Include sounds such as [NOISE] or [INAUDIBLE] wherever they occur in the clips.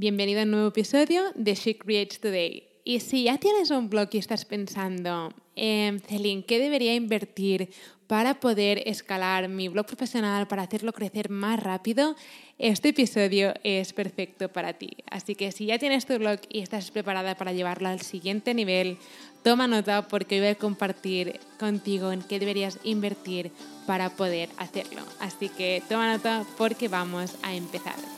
Bienvenido a un nuevo episodio de She Creates Today. Y si ya tienes un blog y estás pensando, eh, Celine, ¿qué debería invertir para poder escalar mi blog profesional, para hacerlo crecer más rápido? Este episodio es perfecto para ti. Así que si ya tienes tu blog y estás preparada para llevarlo al siguiente nivel, toma nota porque hoy voy a compartir contigo en qué deberías invertir para poder hacerlo. Así que toma nota porque vamos a empezar.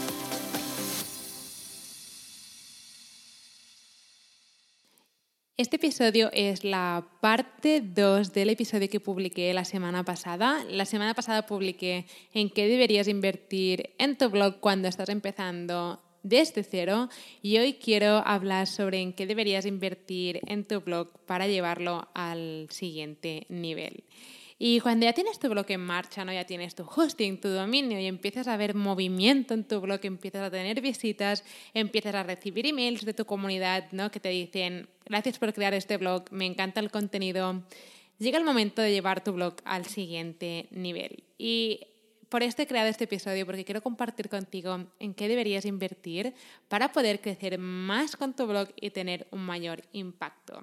Este episodio es la parte 2 del episodio que publiqué la semana pasada. La semana pasada publiqué en qué deberías invertir en tu blog cuando estás empezando desde cero y hoy quiero hablar sobre en qué deberías invertir en tu blog para llevarlo al siguiente nivel. Y cuando ya tienes tu blog en marcha, ¿no? ya tienes tu hosting, tu dominio y empiezas a ver movimiento en tu blog, empiezas a tener visitas, empiezas a recibir emails de tu comunidad ¿no? que te dicen, gracias por crear este blog, me encanta el contenido, llega el momento de llevar tu blog al siguiente nivel. Y por esto he creado este episodio, porque quiero compartir contigo en qué deberías invertir para poder crecer más con tu blog y tener un mayor impacto.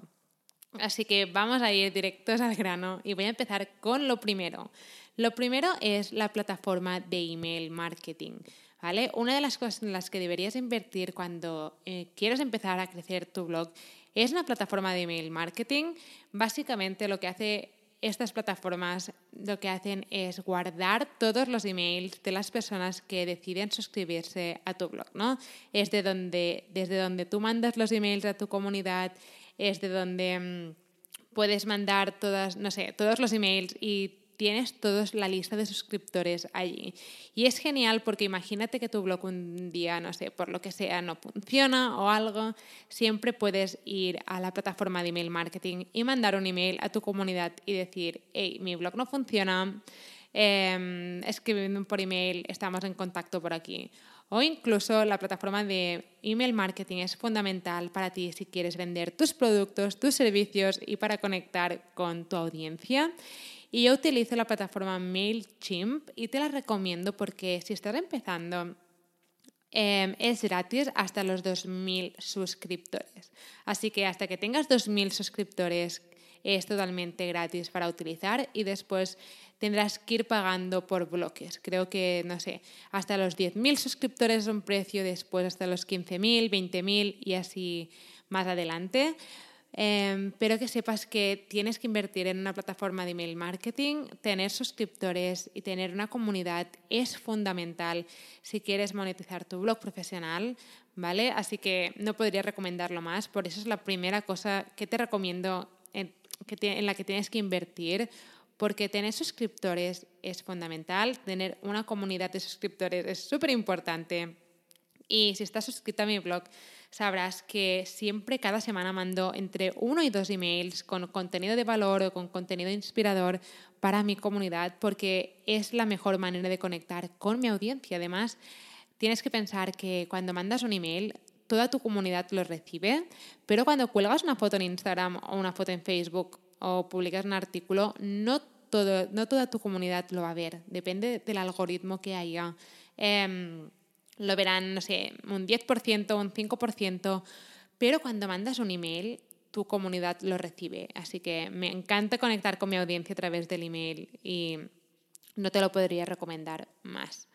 Así que vamos a ir directos al grano y voy a empezar con lo primero. Lo primero es la plataforma de email marketing. ¿vale? Una de las cosas en las que deberías invertir cuando eh, quieres empezar a crecer tu blog es una plataforma de email marketing. Básicamente lo que hace estas plataformas lo que hacen es guardar todos los emails de las personas que deciden suscribirse a tu blog, ¿no? Es de donde, desde donde tú mandas los emails a tu comunidad, es de donde mm, puedes mandar no sé, todos los emails y tienes toda la lista de suscriptores allí. Y es genial porque imagínate que tu blog un día, no sé, por lo que sea, no funciona o algo, siempre puedes ir a la plataforma de email marketing y mandar un email a tu comunidad y decir, hey, mi blog no funciona, eh, escríbeme por email, estamos en contacto por aquí. O incluso la plataforma de email marketing es fundamental para ti si quieres vender tus productos, tus servicios y para conectar con tu audiencia. Y yo utilizo la plataforma MailChimp y te la recomiendo porque si estás empezando, em, es gratis hasta los 2.000 suscriptores. Así que hasta que tengas 2.000 suscriptores es totalmente gratis para utilizar y después tendrás que ir pagando por bloques. Creo que, no sé, hasta los 10.000 suscriptores es un precio, después hasta los 15.000, 20.000 y así más adelante. Em, pero que sepas que tienes que invertir en una plataforma de email marketing, tener suscriptores y tener una comunidad es fundamental si quieres monetizar tu blog profesional, ¿vale? Así que no podría recomendarlo más, por eso es la primera cosa que te recomiendo en, en la que tienes que invertir porque tener suscriptores es fundamental, tener una comunidad de suscriptores es súper importante. Y si estás suscrito a mi blog, sabrás que siempre, cada semana, mando entre uno y dos emails con contenido de valor o con contenido inspirador para mi comunidad, porque es la mejor manera de conectar con mi audiencia. Además, tienes que pensar que cuando mandas un email, toda tu comunidad lo recibe, pero cuando cuelgas una foto en Instagram o una foto en Facebook o publicas un artículo, no, todo, no toda tu comunidad lo va a ver, depende del algoritmo que haya. Em, lo verán, no sé, un 10%, un 5%, pero cuando mandas un email, tu comunidad lo recibe. Así que me encanta conectar con mi audiencia a través del email y no te lo podría recomendar más.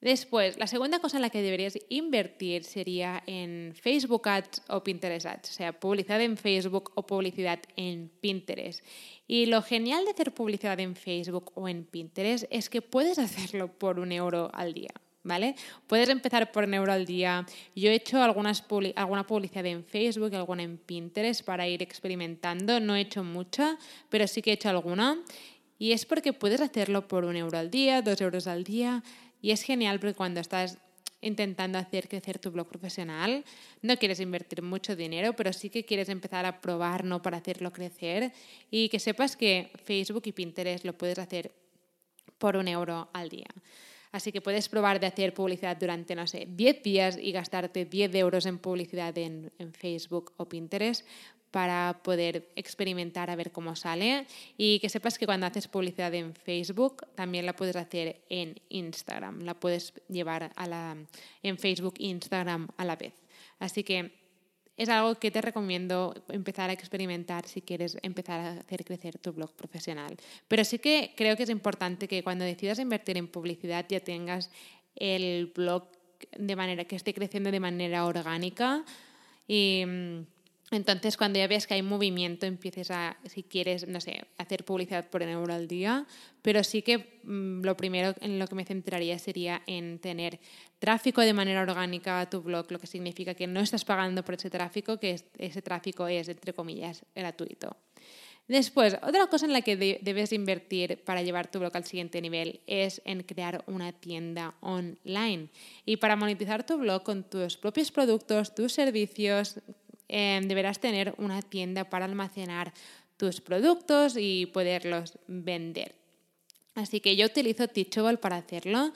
Después, la segunda cosa en la que deberías invertir sería en Facebook Ads o Pinterest Ads, o sea, publicidad en Facebook o publicidad en Pinterest. Y lo genial de hacer publicidad en Facebook o en Pinterest es que puedes hacerlo por un euro al día. ¿Vale? Puedes empezar por un euro al día. Yo he hecho alguna publicidad en Facebook, alguna en Pinterest para ir experimentando. No he hecho mucha, pero sí que he hecho alguna. Y es porque puedes hacerlo por un euro al día, dos euros al día. Y es genial porque cuando estás intentando hacer crecer tu blog profesional, no quieres invertir mucho dinero, pero sí que quieres empezar a probar ¿no? para hacerlo crecer y que sepas que Facebook y Pinterest lo puedes hacer por un euro al día. Así que puedes probar de hacer publicidad durante, no sé, 10 días y gastarte 10 euros en publicidad en, en Facebook o Pinterest para poder experimentar a ver cómo sale y que sepas que cuando haces publicidad en Facebook también la puedes hacer en Instagram, la puedes llevar a la, en Facebook e Instagram a la vez. Así que es algo que te recomiendo empezar a experimentar si quieres empezar a hacer crecer tu blog profesional. Pero sí que creo que es importante que cuando decidas invertir en publicidad ya tengas el blog de manera que esté creciendo de manera orgánica y mm, entonces, cuando ya veas que hay movimiento, empieces a, si quieres, no sé, hacer publicidad por un euro al día, pero sí que mm, lo primero en lo que me centraría sería en tener tráfico de manera orgánica a tu blog, lo que significa que no estás pagando por ese tráfico, que ese tráfico es, entre comillas, gratuito. Después, otra cosa en la que debes invertir para llevar tu blog al siguiente nivel es en crear una tienda online. Y para monetizar tu blog con tus propios productos, tus servicios, Em, deberás tener una tienda para almacenar tus productos y poderlos vender. Así que yo utilizo Teachable para hacerlo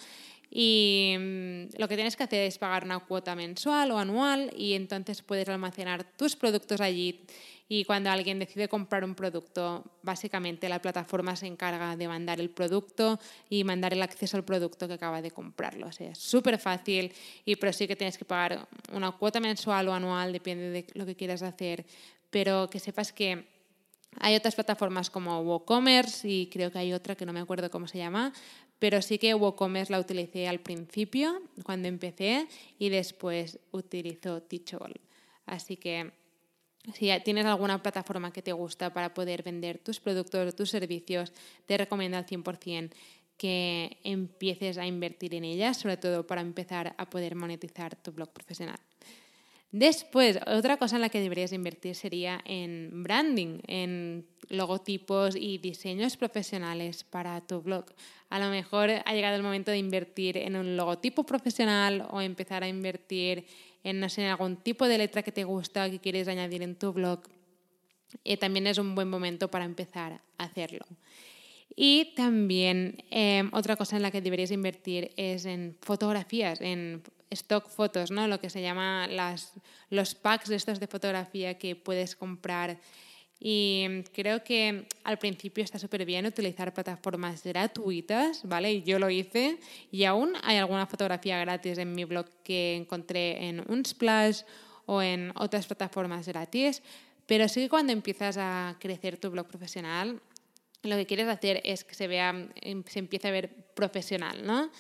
y mm, lo que tienes que hacer es pagar una cuota mensual o anual y entonces puedes almacenar tus productos allí y cuando alguien decide comprar un producto, básicamente la plataforma se encarga de mandar el producto y mandar el acceso al producto que acaba de comprarlo. O sea, es súper fácil, y pero sí que tienes que pagar una cuota mensual o anual, depende de lo que quieras hacer, pero que sepas que hay otras plataformas como WooCommerce y creo que hay otra que no me acuerdo cómo se llama, pero sí que WooCommerce la utilicé al principio, cuando empecé, y después utilizo Teachable. Así que si tienes alguna plataforma que te gusta para poder vender tus productos o tus servicios, te recomiendo al 100% que empieces a invertir en ellas, sobre todo para empezar a poder monetizar tu blog profesional. Después, otra cosa en la que deberías invertir sería en branding, en logotipos y diseños profesionales para tu blog. A lo mejor ha llegado el momento de invertir en un logotipo profesional o empezar a invertir en, algún tipo de letra que te gusta, que quieres añadir en tu blog. Y también es un buen momento para empezar a hacerlo. Y también em, otra cosa en la que deberías invertir es en fotografías, en stock fotos, ¿no? lo que se llama las, los packs de estos de fotografía que puedes comprar. Y creo que al principio está súper bien utilizar plataformas gratuitas, ¿vale? Yo lo hice y aún hay alguna fotografía gratis en mi blog que encontré en Unsplash o en otras plataformas gratis, pero sí que cuando empiezas a crecer tu blog profesional, lo que quieres hacer es que se vea, se empiece a ver profesional, ¿no?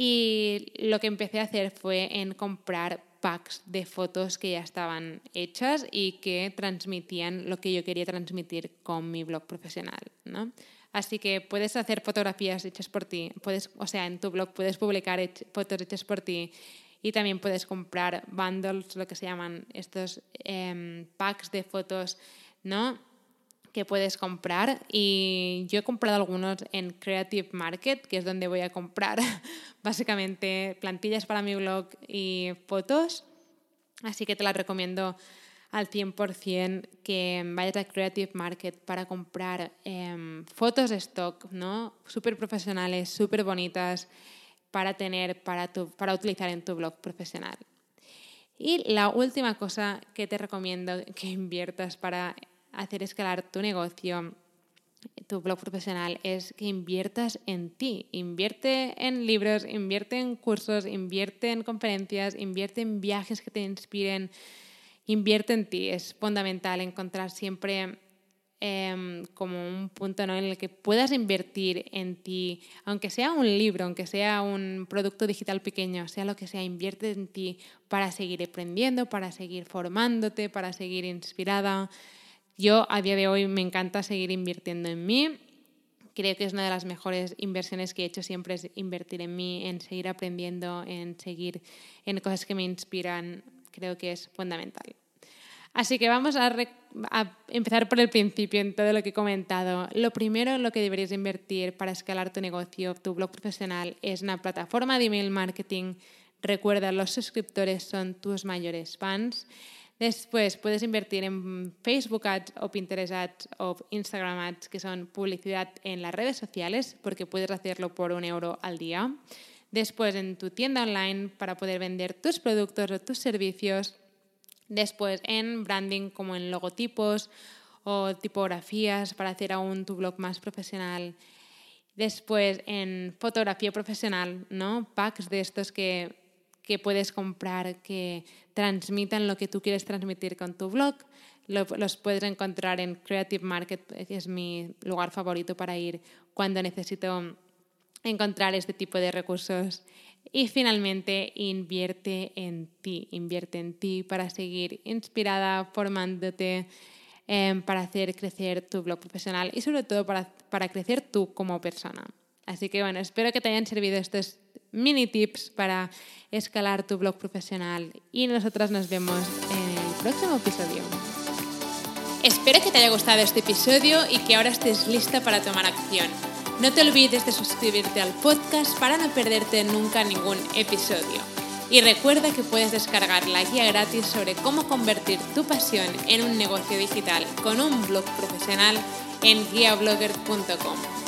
Y lo que empecé a hacer fue en comprar packs de fotos que ya estaban hechas y que transmitían lo que yo quería transmitir con mi blog profesional. ¿no? Así que puedes hacer fotografías hechas por ti, puedes, o sea, en tu blog puedes publicar fotos hechas por ti y también puedes comprar bundles, lo que se llaman estos em, packs de fotos, ¿no? Puedes comprar y yo he comprado algunos en Creative Market, que es donde voy a comprar [LAUGHS] básicamente plantillas para mi blog y fotos. Así que te las recomiendo al 100% que vayas a Creative Market para comprar em, fotos de stock, ¿no? Súper profesionales, súper bonitas para tener, para, tu, para utilizar en tu blog profesional. Y la última cosa que te recomiendo que inviertas para hacer escalar tu negocio, tu blog profesional, es que inviertas en ti. Invierte en libros, invierte en cursos, invierte en conferencias, invierte en viajes que te inspiren, invierte en ti. Es fundamental encontrar siempre em, como un punto en el que puedas invertir en ti, aunque sea un libro, aunque sea un producto digital pequeño, sea lo que sea, invierte en ti para seguir aprendiendo, para seguir formándote, para seguir inspirada. Yo a día de hoy me encanta seguir invirtiendo en mí. Creo que es una de las mejores inversiones que he hecho siempre es invertir en mí, en seguir aprendiendo, en seguir en cosas que me inspiran. Creo que es fundamental. Así que vamos a, empezar por el principio en todo lo que he comentado. Lo primero en lo que deberías invertir para escalar tu negocio, tu blog profesional, es una plataforma de email marketing Recuerda, los suscriptores son tus mayores fans. Después puedes invertir en Facebook Ads o Pinterest Ads o Instagram Ads, que son publicidad en las redes sociales, porque puedes hacerlo por un euro al día. Después en tu tienda online para poder vender tus productos o tus servicios. Después en branding como en logotipos o tipografías para hacer aún tu blog más profesional. Después en fotografía profesional, ¿no? Packs de estos que, que puedes comprar que transmitan lo que tú quieres transmitir con tu blog. Los puedes encontrar en Creative Market, es mi lugar favorito para ir cuando necesito encontrar este tipo de recursos. Y finalmente, invierte en ti, invierte en ti para seguir inspirada, formándote, em, para hacer crecer tu blog profesional y sobre todo para, para crecer tú como persona. Así que bueno, espero que te hayan servido estos mini tips para escalar tu blog profesional y nosotras nos vemos en el próximo episodio. Espero que te haya gustado este episodio y que ahora estés lista para tomar acción. No te olvides de suscribirte al podcast para no perderte nunca ningún episodio. Y recuerda que puedes descargar la guía gratis sobre cómo convertir tu pasión en un negocio digital con un blog profesional en guiablogger.com.